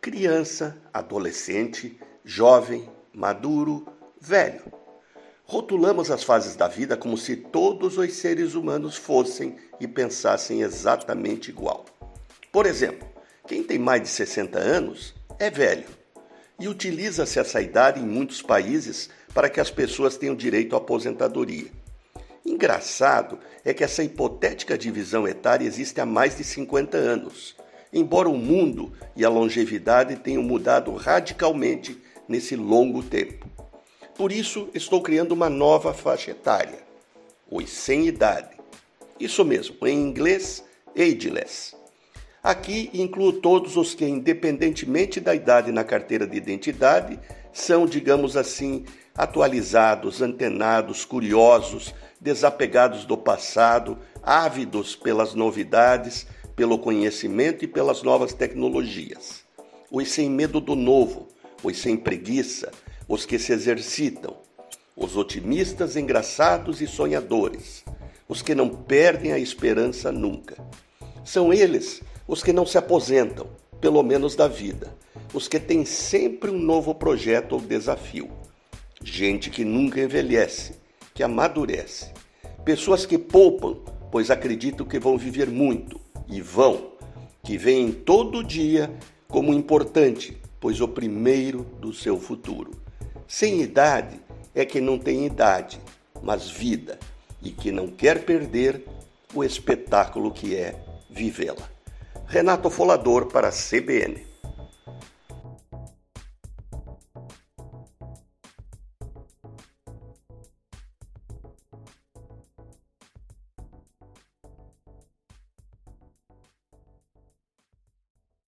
criança, adolescente, jovem, maduro, velho. Rotulamos as fases da vida como se todos os seres humanos fossem e pensassem exatamente igual. Por exemplo, quem tem mais de 60 anos é velho e utiliza-se essa idade em muitos países para que as pessoas tenham direito à aposentadoria. Engraçado é que essa hipotética divisão etária existe há mais de 50 anos embora o mundo e a longevidade tenham mudado radicalmente nesse longo tempo. Por isso, estou criando uma nova faixa etária, os sem idade. Isso mesmo, em inglês, ageless. Aqui incluo todos os que, independentemente da idade na carteira de identidade, são, digamos assim, atualizados, antenados, curiosos, desapegados do passado, ávidos pelas novidades pelo conhecimento e pelas novas tecnologias. Os sem medo do novo, os sem preguiça, os que se exercitam, os otimistas, engraçados e sonhadores, os que não perdem a esperança nunca. São eles os que não se aposentam, pelo menos da vida, os que têm sempre um novo projeto ou desafio. Gente que nunca envelhece, que amadurece. Pessoas que poupam, pois acreditam que vão viver muito e vão, que vêm todo dia como importante, pois o primeiro do seu futuro. Sem idade é que não tem idade, mas vida, e que não quer perder o espetáculo que é vivê-la. Renato Folador para a CBN.